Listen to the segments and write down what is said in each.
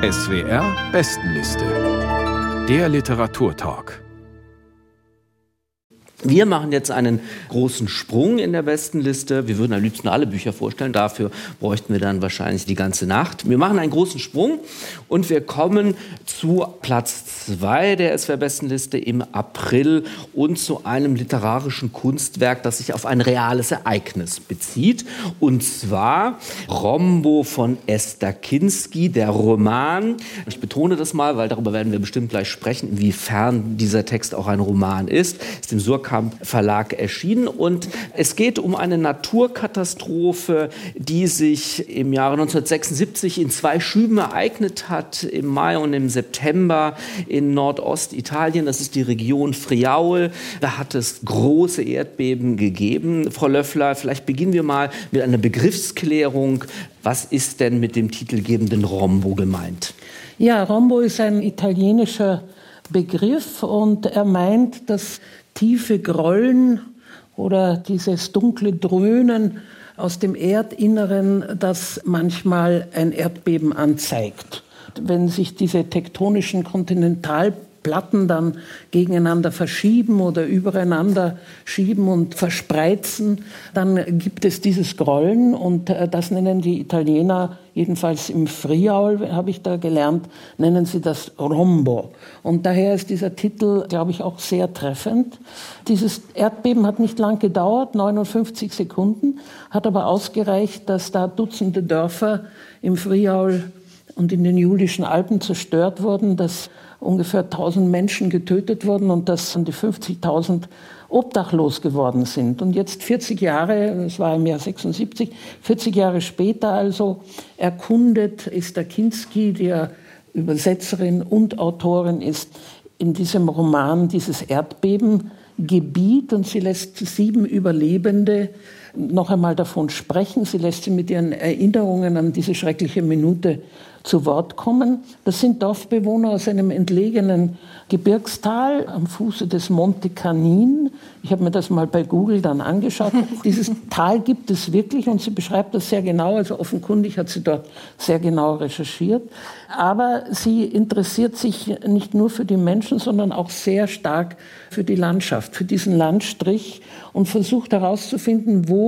SWR Bestenliste. Der Literaturtalk. Wir machen jetzt einen großen Sprung in der Bestenliste. Wir würden am liebsten alle Bücher vorstellen. Dafür bräuchten wir dann wahrscheinlich die ganze Nacht. Wir machen einen großen Sprung und wir kommen zu Platz zwei der SWR-Bestenliste im April und zu einem literarischen Kunstwerk, das sich auf ein reales Ereignis bezieht. Und zwar Rombo von Esther Kinski, der Roman. Ich betone das mal, weil darüber werden wir bestimmt gleich sprechen, inwiefern dieser Text auch ein Roman ist. Ist im Surkamp Verlag erschienen. Und es geht um eine Naturkatastrophe, die sich im Jahre 1976 in zwei Schüben ereignet hat, im Mai und im September in Nordostitalien. Das ist die Region Friaul. Da hat es große Erdbeben gegeben. Frau Löffler, vielleicht beginnen wir mal mit einer Begriffsklärung. Was ist denn mit dem titelgebenden Rombo gemeint? Ja, Rombo ist ein italienischer Begriff und er meint das tiefe Grollen oder dieses dunkle Dröhnen aus dem Erdinneren, das manchmal ein Erdbeben anzeigt. Wenn sich diese tektonischen Kontinentalplatten dann gegeneinander verschieben oder übereinander schieben und verspreizen, dann gibt es dieses Grollen und äh, das nennen die Italiener jedenfalls im Friaul, habe ich da gelernt, nennen sie das Rombo. Und daher ist dieser Titel, glaube ich, auch sehr treffend. Dieses Erdbeben hat nicht lang gedauert, 59 Sekunden, hat aber ausgereicht, dass da Dutzende Dörfer im Friaul und in den Julischen Alpen zerstört wurden, dass ungefähr 1000 Menschen getötet wurden und dass an die 50.000 obdachlos geworden sind. Und jetzt 40 Jahre, das war im Jahr 76, 40 Jahre später also erkundet Esther Kinski, die ja Übersetzerin und Autorin ist, in diesem Roman dieses Erdbebengebiet und sie lässt sieben Überlebende noch einmal davon sprechen. Sie lässt sie mit ihren Erinnerungen an diese schreckliche Minute zu Wort kommen. Das sind Dorfbewohner aus einem entlegenen Gebirgstal am Fuße des Monte Canin. Ich habe mir das mal bei Google dann angeschaut. Dieses Tal gibt es wirklich und sie beschreibt das sehr genau. Also offenkundig hat sie dort sehr genau recherchiert. Aber sie interessiert sich nicht nur für die Menschen, sondern auch sehr stark für die Landschaft, für diesen Landstrich und versucht herauszufinden, wo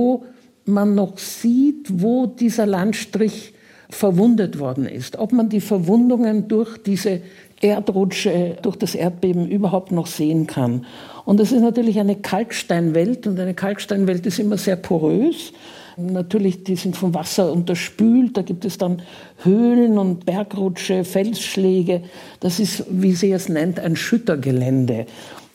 man noch sieht, wo dieser Landstrich verwundet worden ist. Ob man die Verwundungen durch diese Erdrutsche, durch das Erdbeben überhaupt noch sehen kann. Und es ist natürlich eine Kalksteinwelt und eine Kalksteinwelt ist immer sehr porös. Natürlich, die sind vom Wasser unterspült, da gibt es dann Höhlen und Bergrutsche, Felsschläge. Das ist, wie sie es nennt, ein Schüttergelände.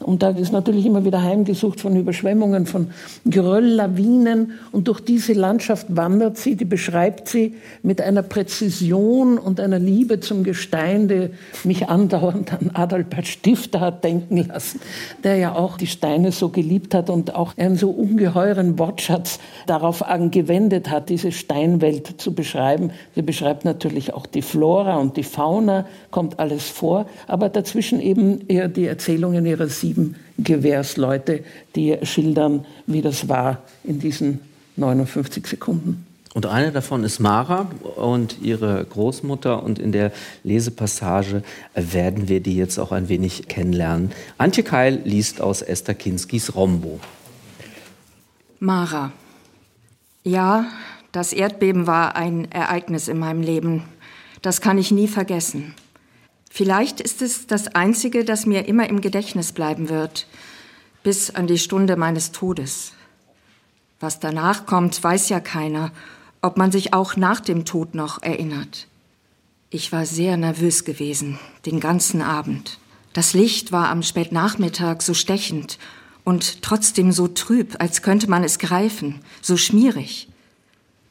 Und da ist natürlich immer wieder heimgesucht von Überschwemmungen, von Gerölllawinen. Und durch diese Landschaft wandert sie, die beschreibt sie mit einer Präzision und einer Liebe zum Gestein, die mich andauernd an Adalbert Stifter hat denken lassen, der ja auch die Steine so geliebt hat und auch einen so ungeheuren Wortschatz darauf angewendet hat, diese Steinwelt zu beschreiben. Sie beschreibt natürlich auch die Flora und die Fauna, kommt alles vor, aber dazwischen eben eher die Erzählungen ihrer sieben Gewehrsleute, die schildern, wie das war in diesen 59 Sekunden. Und eine davon ist Mara und ihre Großmutter. Und in der Lesepassage werden wir die jetzt auch ein wenig kennenlernen. Antje Keil liest aus Esther Kinskis Rombo. Mara. Ja, das Erdbeben war ein Ereignis in meinem Leben. Das kann ich nie vergessen. Vielleicht ist es das Einzige, das mir immer im Gedächtnis bleiben wird, bis an die Stunde meines Todes. Was danach kommt, weiß ja keiner, ob man sich auch nach dem Tod noch erinnert. Ich war sehr nervös gewesen, den ganzen Abend. Das Licht war am Spätnachmittag so stechend und trotzdem so trüb, als könnte man es greifen, so schmierig.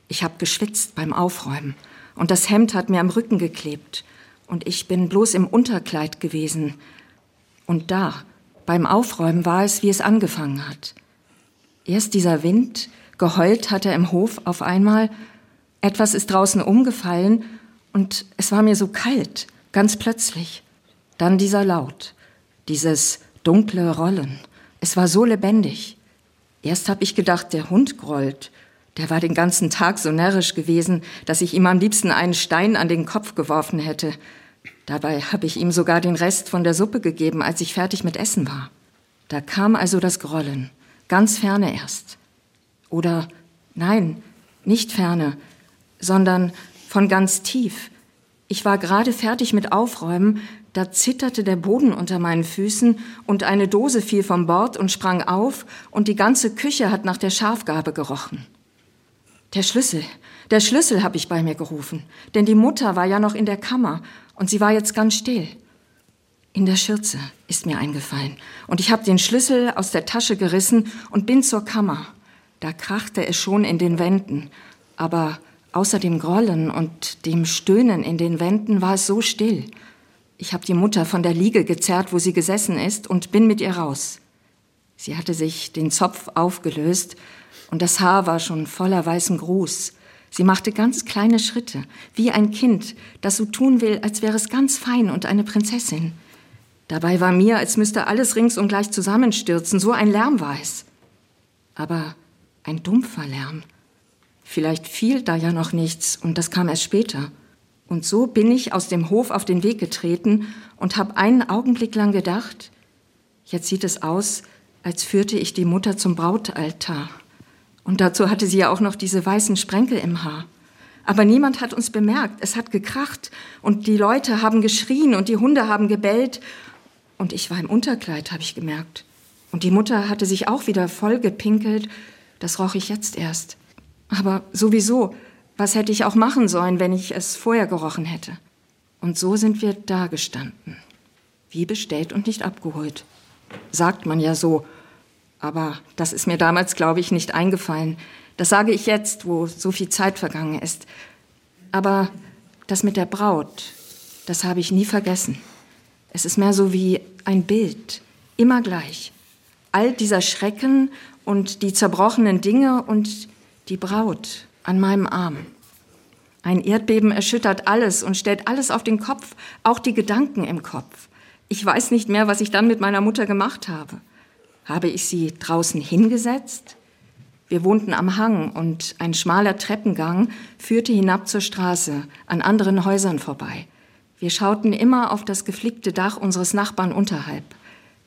Ich habe geschwitzt beim Aufräumen und das Hemd hat mir am Rücken geklebt und ich bin bloß im Unterkleid gewesen. Und da, beim Aufräumen war es, wie es angefangen hat. Erst dieser Wind, geheult hat er im Hof auf einmal, etwas ist draußen umgefallen und es war mir so kalt, ganz plötzlich. Dann dieser Laut, dieses dunkle Rollen. Es war so lebendig. Erst habe ich gedacht, der Hund grollt. Der war den ganzen Tag so närrisch gewesen, dass ich ihm am liebsten einen Stein an den Kopf geworfen hätte. Dabei habe ich ihm sogar den Rest von der Suppe gegeben, als ich fertig mit Essen war. Da kam also das Grollen, ganz ferne erst. Oder nein, nicht ferne, sondern von ganz tief. Ich war gerade fertig mit Aufräumen, da zitterte der Boden unter meinen Füßen und eine Dose fiel vom Bord und sprang auf und die ganze Küche hat nach der Schafgabe gerochen. Der Schlüssel, der Schlüssel habe ich bei mir gerufen, denn die Mutter war ja noch in der Kammer und sie war jetzt ganz still. In der Schürze ist mir eingefallen und ich habe den Schlüssel aus der Tasche gerissen und bin zur Kammer. Da krachte es schon in den Wänden, aber außer dem Grollen und dem Stöhnen in den Wänden war es so still. Ich habe die Mutter von der Liege gezerrt, wo sie gesessen ist, und bin mit ihr raus. Sie hatte sich den Zopf aufgelöst und das Haar war schon voller weißen Gruß. Sie machte ganz kleine Schritte, wie ein Kind, das so tun will, als wäre es ganz fein und eine Prinzessin. Dabei war mir, als müsste alles rings und gleich zusammenstürzen, so ein Lärm war es. Aber ein dumpfer Lärm. Vielleicht fiel da ja noch nichts und das kam erst später. Und so bin ich aus dem Hof auf den Weg getreten und habe einen Augenblick lang gedacht, jetzt sieht es aus, als führte ich die Mutter zum Brautaltar. Und dazu hatte sie ja auch noch diese weißen Sprenkel im Haar. Aber niemand hat uns bemerkt. Es hat gekracht und die Leute haben geschrien und die Hunde haben gebellt. Und ich war im Unterkleid, habe ich gemerkt. Und die Mutter hatte sich auch wieder voll gepinkelt. Das roch ich jetzt erst. Aber sowieso, was hätte ich auch machen sollen, wenn ich es vorher gerochen hätte? Und so sind wir da gestanden. Wie bestellt und nicht abgeholt. Sagt man ja so, aber das ist mir damals, glaube ich, nicht eingefallen. Das sage ich jetzt, wo so viel Zeit vergangen ist. Aber das mit der Braut, das habe ich nie vergessen. Es ist mehr so wie ein Bild, immer gleich. All dieser Schrecken und die zerbrochenen Dinge und die Braut an meinem Arm. Ein Erdbeben erschüttert alles und stellt alles auf den Kopf, auch die Gedanken im Kopf. Ich weiß nicht mehr, was ich dann mit meiner Mutter gemacht habe habe ich sie draußen hingesetzt. Wir wohnten am Hang und ein schmaler Treppengang führte hinab zur Straße, an anderen Häusern vorbei. Wir schauten immer auf das geflickte Dach unseres Nachbarn unterhalb.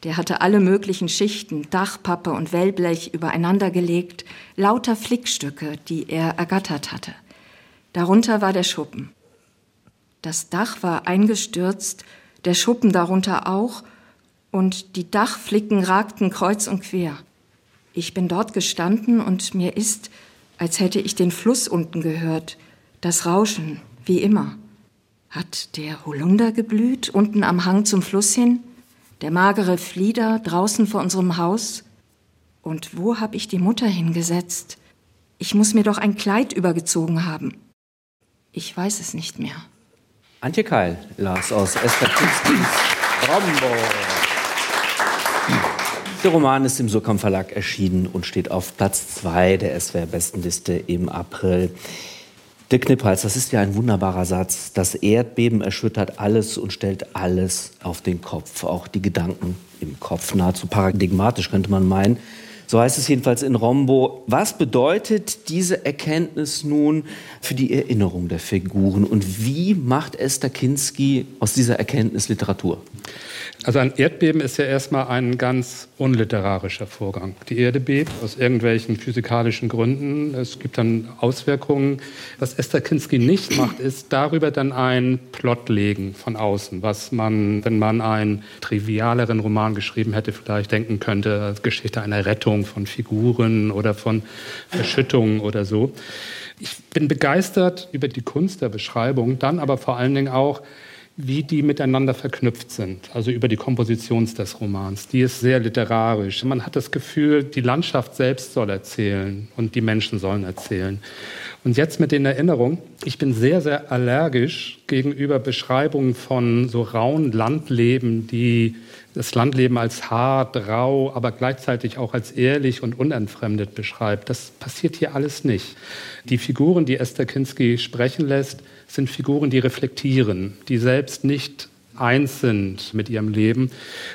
Der hatte alle möglichen Schichten, Dachpappe und Wellblech übereinander gelegt, lauter Flickstücke, die er ergattert hatte. Darunter war der Schuppen. Das Dach war eingestürzt, der Schuppen darunter auch, und die Dachflicken ragten kreuz und quer. Ich bin dort gestanden und mir ist, als hätte ich den Fluss unten gehört, das Rauschen, wie immer. Hat der Holunder geblüht, unten am Hang zum Fluss hin? Der magere Flieder draußen vor unserem Haus? Und wo hab ich die Mutter hingesetzt? Ich muss mir doch ein Kleid übergezogen haben. Ich weiß es nicht mehr. Antje Keil las aus Esther Pinskis Rombo. Der Roman ist im Surkamp Verlag erschienen und steht auf Platz 2 der SWR-Bestenliste im April. Der Kniphals, das ist ja ein wunderbarer Satz. Das Erdbeben erschüttert alles und stellt alles auf den Kopf. Auch die Gedanken im Kopf. Nahezu paradigmatisch könnte man meinen. So heißt es jedenfalls in Rombo. Was bedeutet diese Erkenntnis nun für die Erinnerung der Figuren und wie macht Esther Kinski aus dieser Erkenntnis Literatur? Also ein Erdbeben ist ja erstmal ein ganz unliterarischer Vorgang. Die Erde bebt aus irgendwelchen physikalischen Gründen. Es gibt dann Auswirkungen. Was Esther Kinski nicht macht, ist darüber dann ein Plot legen von außen, was man, wenn man einen trivialeren Roman geschrieben hätte, vielleicht denken könnte, als Geschichte einer Rettung von Figuren oder von Verschüttungen oder so. Ich bin begeistert über die Kunst der Beschreibung, dann aber vor allen Dingen auch wie die miteinander verknüpft sind, also über die Komposition des Romans. Die ist sehr literarisch. Man hat das Gefühl, die Landschaft selbst soll erzählen und die Menschen sollen erzählen. Und jetzt mit den Erinnerungen. Ich bin sehr, sehr allergisch gegenüber Beschreibungen von so rauen Landleben, die das Landleben als hart, rau, aber gleichzeitig auch als ehrlich und unentfremdet beschreibt. Das passiert hier alles nicht. Die Figuren, die Esther Kinski sprechen lässt, sind Figuren, die reflektieren, die selbst nicht eins sind mit ihrem Leben.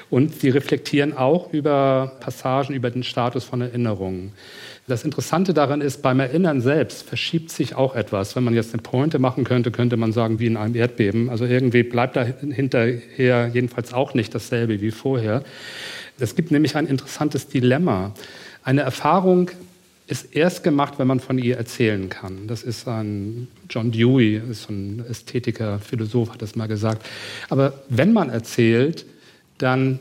Und sie reflektieren auch über Passagen, über den Status von Erinnerungen. Das Interessante daran ist, beim Erinnern selbst verschiebt sich auch etwas. Wenn man jetzt eine Pointe machen könnte, könnte man sagen, wie in einem Erdbeben. Also irgendwie bleibt da hinterher jedenfalls auch nicht dasselbe wie vorher. Es gibt nämlich ein interessantes Dilemma. Eine Erfahrung ist erst gemacht, wenn man von ihr erzählen kann. Das ist ein John Dewey, ist ein Ästhetiker, Philosoph, hat das mal gesagt. Aber wenn man erzählt, dann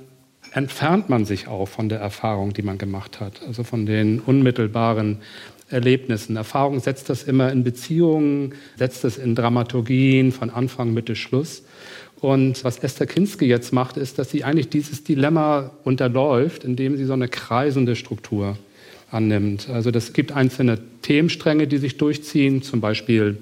entfernt man sich auch von der Erfahrung, die man gemacht hat, also von den unmittelbaren Erlebnissen. Erfahrung setzt das immer in Beziehungen, setzt das in Dramaturgien von Anfang, Mitte, Schluss. Und was Esther Kinski jetzt macht, ist, dass sie eigentlich dieses Dilemma unterläuft, indem sie so eine kreisende Struktur annimmt. Also das gibt einzelne Themenstränge, die sich durchziehen, zum Beispiel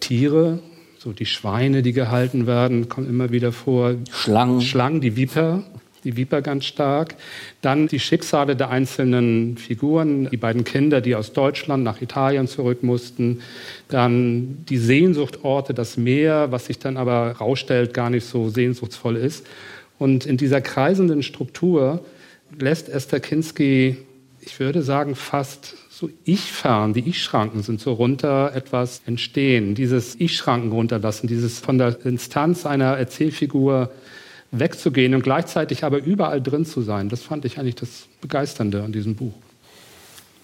Tiere, so die Schweine, die gehalten werden, kommen immer wieder vor. Schlangen. Schlangen, die Viper, die Viper ganz stark. Dann die Schicksale der einzelnen Figuren, die beiden Kinder, die aus Deutschland nach Italien zurück mussten. Dann die Sehnsuchtorte, das Meer, was sich dann aber rausstellt, gar nicht so sehnsuchtsvoll ist. Und in dieser kreisenden Struktur lässt Esther Kinski, ich würde sagen, fast so Ich-Fern, die Ich-Schranken sind so runter etwas entstehen. Dieses Ich-Schranken runterlassen, dieses von der Instanz einer Erzählfigur wegzugehen und gleichzeitig aber überall drin zu sein. Das fand ich eigentlich das Begeisternde an diesem Buch.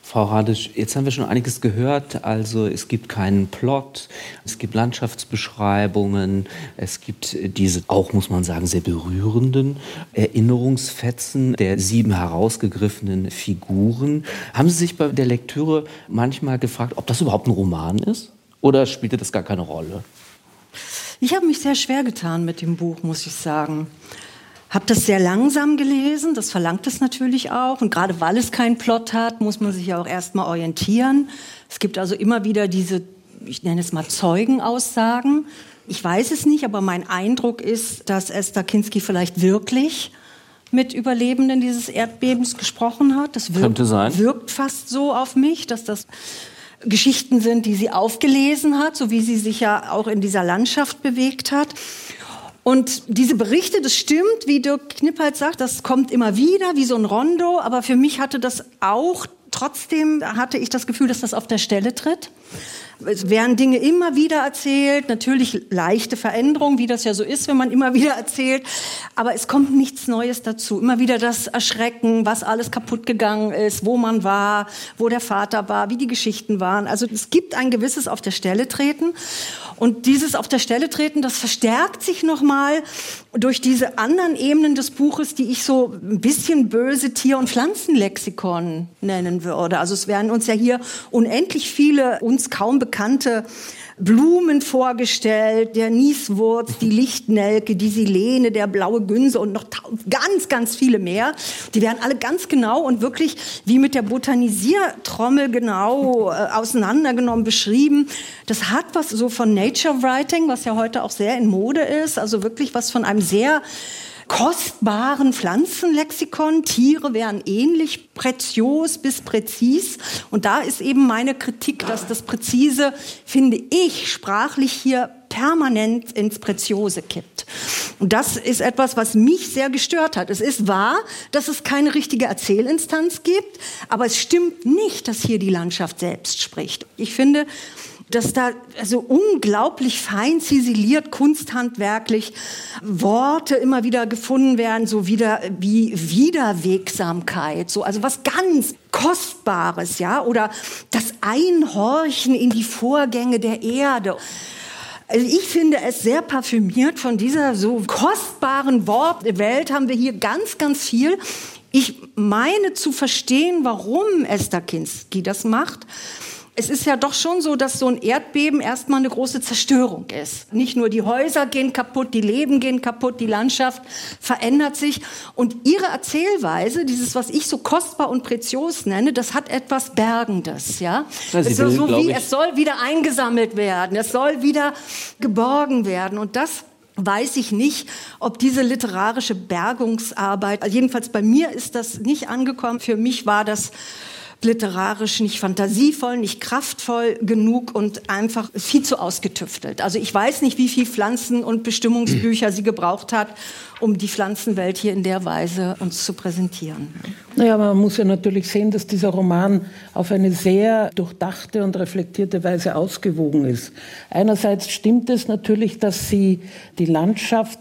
Frau Radisch, jetzt haben wir schon einiges gehört. Also es gibt keinen Plot, es gibt Landschaftsbeschreibungen, es gibt diese auch, muss man sagen, sehr berührenden Erinnerungsfetzen der sieben herausgegriffenen Figuren. Haben Sie sich bei der Lektüre manchmal gefragt, ob das überhaupt ein Roman ist? Oder spielte das gar keine Rolle? Ich habe mich sehr schwer getan mit dem Buch, muss ich sagen. Habe das sehr langsam gelesen, das verlangt es natürlich auch. Und gerade weil es keinen Plot hat, muss man sich ja auch erstmal orientieren. Es gibt also immer wieder diese, ich nenne es mal Zeugenaussagen. Ich weiß es nicht, aber mein Eindruck ist, dass Esther Kinski vielleicht wirklich mit Überlebenden dieses Erdbebens gesprochen hat. Das wirkt, Könnte sein. wirkt fast so auf mich, dass das Geschichten sind, die sie aufgelesen hat, so wie sie sich ja auch in dieser Landschaft bewegt hat. Und diese Berichte, das stimmt, wie Dirk Knippert sagt, das kommt immer wieder wie so ein Rondo, aber für mich hatte das auch, trotzdem hatte ich das Gefühl, dass das auf der Stelle tritt. Es werden Dinge immer wieder erzählt, natürlich leichte Veränderungen, wie das ja so ist, wenn man immer wieder erzählt, aber es kommt nichts Neues dazu. Immer wieder das Erschrecken, was alles kaputt gegangen ist, wo man war, wo der Vater war, wie die Geschichten waren. Also es gibt ein gewisses auf der Stelle treten und dieses auf der Stelle treten, das verstärkt sich nochmal durch diese anderen Ebenen des Buches, die ich so ein bisschen böse Tier- und Pflanzenlexikon nennen würde. Also es werden uns ja hier unendlich viele uns kaum bekannte Blumen vorgestellt, der Nieswurz, die Lichtnelke, die Silene, der blaue Günse und noch ganz, ganz viele mehr. Die werden alle ganz genau und wirklich wie mit der Botanisiertrommel genau äh, auseinandergenommen beschrieben. Das hat was so von Nature Writing, was ja heute auch sehr in Mode ist, also wirklich was von einem sehr kostbaren Pflanzenlexikon. Tiere wären ähnlich prezios bis präzis. Und da ist eben meine Kritik, dass das Präzise, finde ich, sprachlich hier permanent ins Preziose kippt. Und das ist etwas, was mich sehr gestört hat. Es ist wahr, dass es keine richtige Erzählinstanz gibt, aber es stimmt nicht, dass hier die Landschaft selbst spricht. Ich finde, dass da also unglaublich fein ziseliert, kunsthandwerklich Worte immer wieder gefunden werden, so wieder wie Wiederwegsamkeit, so also was ganz Kostbares, ja, oder das Einhorchen in die Vorgänge der Erde. Also ich finde es sehr parfümiert von dieser so kostbaren Wortwelt haben wir hier ganz, ganz viel. Ich meine zu verstehen, warum Esther Kinski das macht es ist ja doch schon so, dass so ein Erdbeben erstmal eine große Zerstörung ist. Nicht nur die Häuser gehen kaputt, die Leben gehen kaputt, die Landschaft verändert sich. Und ihre Erzählweise, dieses, was ich so kostbar und prezios nenne, das hat etwas Bergendes, ja. ja es ist will, so wie, es soll wieder eingesammelt werden, es soll wieder geborgen werden. Und das weiß ich nicht, ob diese literarische Bergungsarbeit, jedenfalls bei mir ist das nicht angekommen. Für mich war das literarisch nicht fantasievoll, nicht kraftvoll genug und einfach viel zu ausgetüftelt. Also ich weiß nicht, wie viel Pflanzen- und Bestimmungsbücher sie gebraucht hat, um die Pflanzenwelt hier in der Weise uns zu präsentieren. Naja, man muss ja natürlich sehen, dass dieser Roman auf eine sehr durchdachte und reflektierte Weise ausgewogen ist. Einerseits stimmt es natürlich, dass sie die Landschaft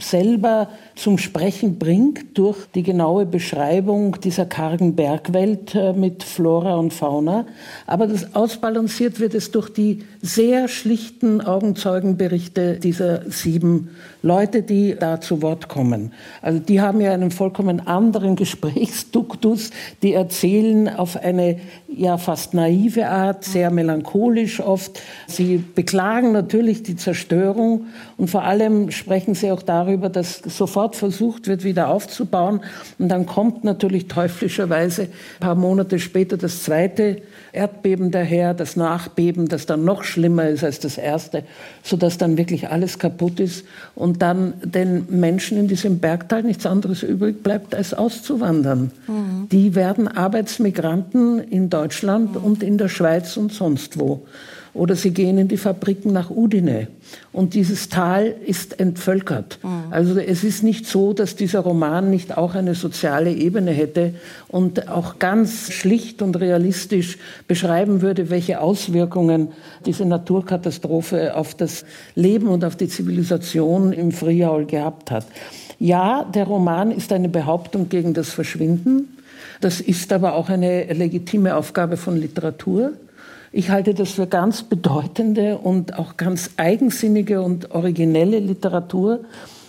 selber zum Sprechen bringt durch die genaue Beschreibung dieser kargen Bergwelt äh, mit Flora und Fauna. Aber das ausbalanciert wird es durch die sehr schlichten Augenzeugenberichte dieser sieben Leute, die da zu Wort kommen. Also die haben ja einen vollkommen anderen Gesprächsduktus. Die erzählen auf eine ja fast naive Art, sehr melancholisch oft. Sie beklagen natürlich die Zerstörung und vor allem sprechen sie auch darüber, dass sofort versucht wird, wieder aufzubauen. Und dann kommt natürlich teuflischerweise ein paar Monate später das zweite Erdbeben daher, das Nachbeben, das dann noch schlimmer ist als das erste, sodass dann wirklich alles kaputt ist und dann den Menschen in diesem Bergtal nichts anderes übrig bleibt, als auszuwandern. Mhm. Die werden Arbeitsmigranten in Deutschland mhm. und in der Schweiz und sonst wo. Oder sie gehen in die Fabriken nach Udine. Und dieses Tal ist entvölkert. Mhm. Also es ist nicht so, dass dieser Roman nicht auch eine soziale Ebene hätte und auch ganz schlicht und realistisch beschreiben würde, welche Auswirkungen diese Naturkatastrophe auf das Leben und auf die Zivilisation im Friaul gehabt hat. Ja, der Roman ist eine Behauptung gegen das Verschwinden. Das ist aber auch eine legitime Aufgabe von Literatur. Ich halte das für ganz bedeutende und auch ganz eigensinnige und originelle Literatur.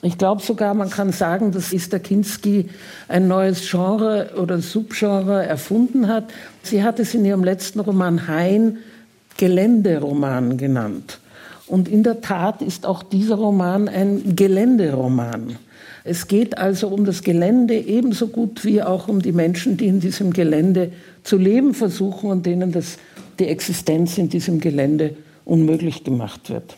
Ich glaube sogar, man kann sagen, dass Esther Kinski ein neues Genre oder Subgenre erfunden hat. Sie hat es in ihrem letzten Roman Hein Geländeroman genannt. Und in der Tat ist auch dieser Roman ein Geländeroman. Es geht also um das Gelände ebenso gut wie auch um die Menschen, die in diesem Gelände zu leben versuchen und denen das die Existenz in diesem Gelände unmöglich gemacht wird.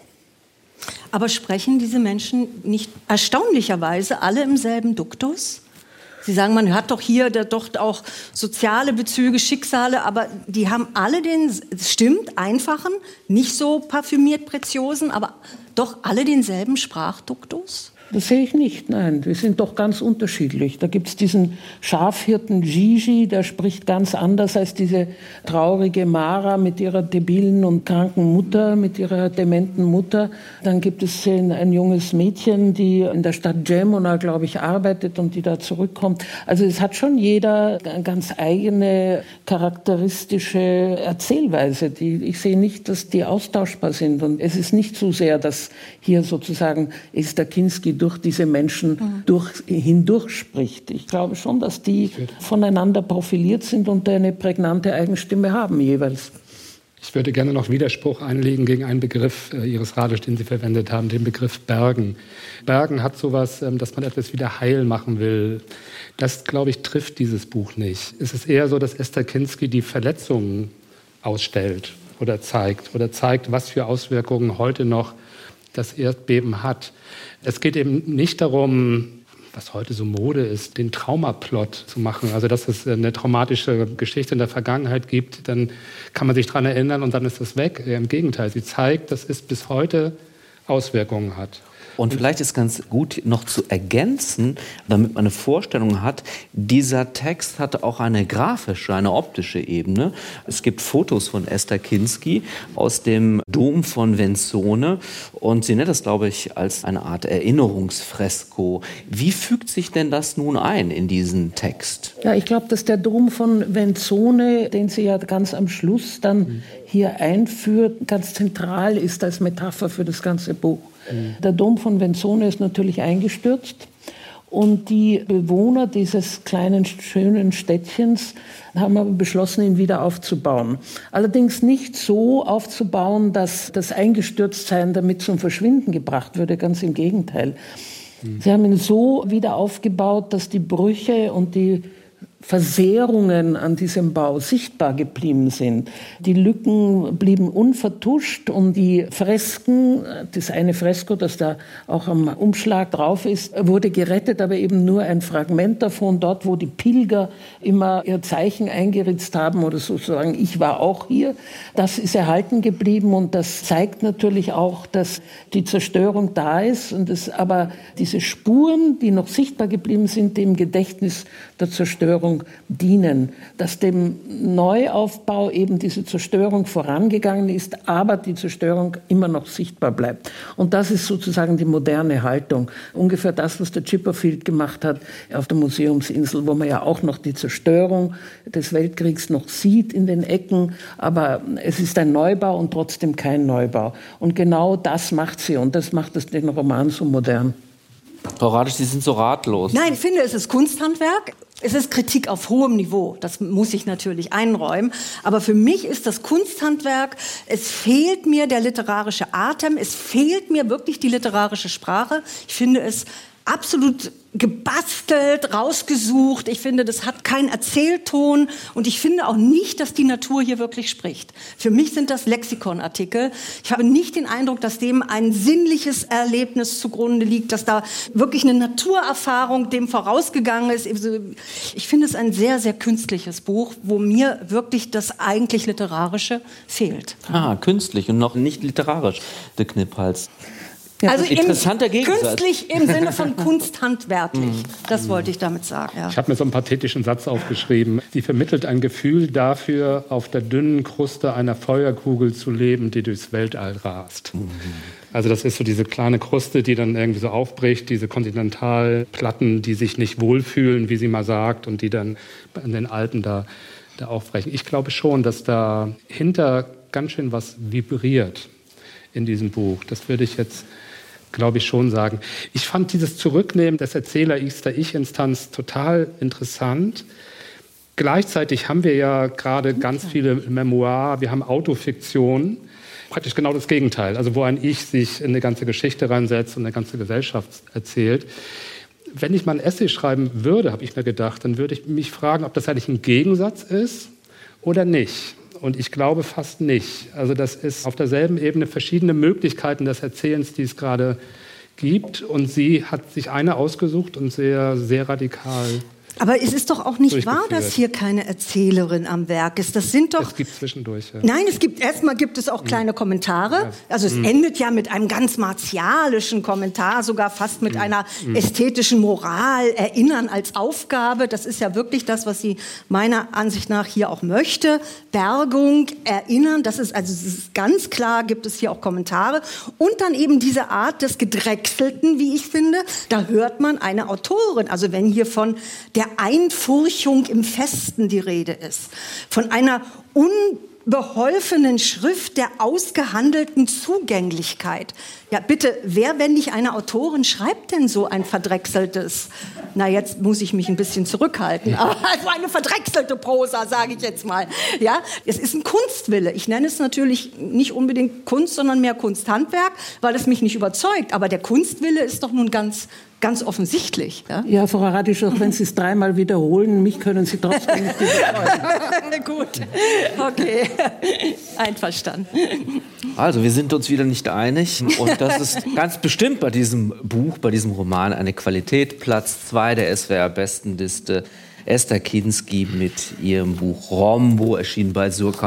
Aber sprechen diese Menschen nicht erstaunlicherweise alle im selben Duktus? Sie sagen, man hat doch hier doch auch soziale Bezüge, Schicksale, aber die haben alle den, stimmt, einfachen, nicht so parfümiert preziosen, aber doch alle denselben Sprachduktus? Das sehe ich nicht, nein. Wir sind doch ganz unterschiedlich. Da gibt es diesen Schafhirten Gigi, der spricht ganz anders als diese traurige Mara mit ihrer debilen und kranken Mutter, mit ihrer dementen Mutter. Dann gibt es ein, junges Mädchen, die in der Stadt Gemona, glaube ich, arbeitet und die da zurückkommt. Also es hat schon jeder ganz eigene charakteristische Erzählweise. Die, ich sehe nicht, dass die austauschbar sind. Und es ist nicht so sehr, dass hier sozusagen ist der Kinski durch diese Menschen mhm. durch, hindurch spricht. Ich glaube schon, dass die voneinander profiliert sind und eine prägnante Eigenstimme haben jeweils. Ich würde gerne noch Widerspruch einlegen gegen einen Begriff äh, Ihres Radios, den Sie verwendet haben, den Begriff Bergen. Bergen hat sowas, ähm, dass man etwas wieder heil machen will. Das, glaube ich, trifft dieses Buch nicht. Es ist eher so, dass Esther Kinski die Verletzungen ausstellt oder zeigt oder zeigt, was für Auswirkungen heute noch das Erdbeben hat. Es geht eben nicht darum, was heute so Mode ist, den Traumaplot zu machen. Also, dass es eine traumatische Geschichte in der Vergangenheit gibt, dann kann man sich daran erinnern und dann ist das weg. Im Gegenteil, sie zeigt, dass es bis heute Auswirkungen hat. Und vielleicht ist ganz gut noch zu ergänzen, damit man eine Vorstellung hat, dieser Text hatte auch eine grafische, eine optische Ebene. Es gibt Fotos von Esther Kinski aus dem Dom von Venzone und sie nennt das, glaube ich, als eine Art Erinnerungsfresko. Wie fügt sich denn das nun ein in diesen Text? Ja, ich glaube, dass der Dom von Venzone, den sie ja ganz am Schluss dann hier einführt, ganz zentral ist als Metapher für das ganze Buch. Der Dom von Venzone ist natürlich eingestürzt. Und die Bewohner dieses kleinen, schönen Städtchens haben aber beschlossen, ihn wieder aufzubauen. Allerdings nicht so aufzubauen, dass das Eingestürztsein damit zum Verschwinden gebracht würde, ganz im Gegenteil. Sie haben ihn so wieder aufgebaut, dass die Brüche und die Versehrungen an diesem Bau sichtbar geblieben sind. Die Lücken blieben unvertuscht und die Fresken, das eine Fresko, das da auch am Umschlag drauf ist, wurde gerettet, aber eben nur ein Fragment davon, dort, wo die Pilger immer ihr Zeichen eingeritzt haben oder sozusagen, ich war auch hier. Das ist erhalten geblieben und das zeigt natürlich auch, dass die Zerstörung da ist und es aber diese Spuren, die noch sichtbar geblieben sind, dem Gedächtnis der Zerstörung Zerstörung dienen, dass dem Neuaufbau eben diese Zerstörung vorangegangen ist, aber die Zerstörung immer noch sichtbar bleibt. Und das ist sozusagen die moderne Haltung. Ungefähr das, was der Chipperfield gemacht hat auf der Museumsinsel, wo man ja auch noch die Zerstörung des Weltkriegs noch sieht in den Ecken, aber es ist ein Neubau und trotzdem kein Neubau. Und genau das macht sie und das macht es den Roman so modern. Frau Radisch, Sie sind so ratlos. Nein, ich finde, es ist Kunsthandwerk. Es ist Kritik auf hohem Niveau, das muss ich natürlich einräumen. Aber für mich ist das Kunsthandwerk, es fehlt mir der literarische Atem, es fehlt mir wirklich die literarische Sprache. Ich finde es absolut gebastelt, rausgesucht. Ich finde, das hat keinen Erzählton und ich finde auch nicht, dass die Natur hier wirklich spricht. Für mich sind das Lexikonartikel. Ich habe nicht den Eindruck, dass dem ein sinnliches Erlebnis zugrunde liegt, dass da wirklich eine Naturerfahrung dem vorausgegangen ist. Also, ich finde es ein sehr, sehr künstliches Buch, wo mir wirklich das eigentlich Literarische fehlt. Ah, künstlich und noch nicht literarisch, der Knipphals. Ja, also interessanter im, Künstlich im Sinne von kunsthandwerklich. Mhm. Das wollte ich damit sagen. Ja. Ich habe mir so einen pathetischen Satz aufgeschrieben. Sie vermittelt ein Gefühl dafür, auf der dünnen Kruste einer Feuerkugel zu leben, die durchs Weltall rast. Mhm. Also das ist so diese kleine Kruste, die dann irgendwie so aufbricht, diese Kontinentalplatten, die sich nicht wohlfühlen, wie sie mal sagt, und die dann in den Alpen da, da aufbrechen. Ich glaube schon, dass da hinter ganz schön was vibriert in diesem Buch. Das würde ich jetzt glaube ich, schon sagen. Ich fand dieses Zurücknehmen des Erzähler-Ichs der Ich-Instanz total interessant. Gleichzeitig haben wir ja gerade ganz viele Memoir, wir haben Autofiktion, praktisch genau das Gegenteil, also wo ein Ich sich in eine ganze Geschichte reinsetzt und eine ganze Gesellschaft erzählt. Wenn ich mal ein Essay schreiben würde, habe ich mir gedacht, dann würde ich mich fragen, ob das eigentlich ein Gegensatz ist oder nicht. Und ich glaube fast nicht. Also das ist auf derselben Ebene verschiedene Möglichkeiten des Erzählens, die es gerade gibt. Und sie hat sich eine ausgesucht und sehr, sehr radikal aber es ist doch auch nicht wahr, dass hier keine Erzählerin am Werk ist. Das sind doch. Es gibt zwischendurch. Ja. Nein, es gibt erstmal gibt es auch kleine Kommentare. Also es mhm. endet ja mit einem ganz martialischen Kommentar, sogar fast mit mhm. einer mhm. ästhetischen Moral, Erinnern als Aufgabe. Das ist ja wirklich das, was sie meiner Ansicht nach hier auch möchte. Bergung, Erinnern. Das ist also das ist ganz klar. Gibt es hier auch Kommentare und dann eben diese Art des gedrechselten, wie ich finde. Da hört man eine Autorin. Also wenn hier von der Einfurchung im Festen die Rede ist, von einer unbeholfenen Schrift der ausgehandelten Zugänglichkeit. Ja, bitte, wer, wenn nicht eine Autorin, schreibt denn so ein verdrechseltes? Na, jetzt muss ich mich ein bisschen zurückhalten. Aber so eine verdrechselte Prosa, sage ich jetzt mal. Ja, es ist ein Kunstwille. Ich nenne es natürlich nicht unbedingt Kunst, sondern mehr Kunsthandwerk, weil es mich nicht überzeugt. Aber der Kunstwille ist doch nun ganz ganz offensichtlich. Ja, ja Frau Radisch, auch wenn Sie es dreimal wiederholen, mich können Sie trotzdem nicht überzeugen. Gut, okay, einverstanden. Also, wir sind uns wieder nicht einig und das ist ganz bestimmt bei diesem Buch, bei diesem Roman eine Qualität. Platz zwei der SWR-Bestenliste. Esther Kinski mit ihrem Buch Rombo, erschienen bei Surkamp.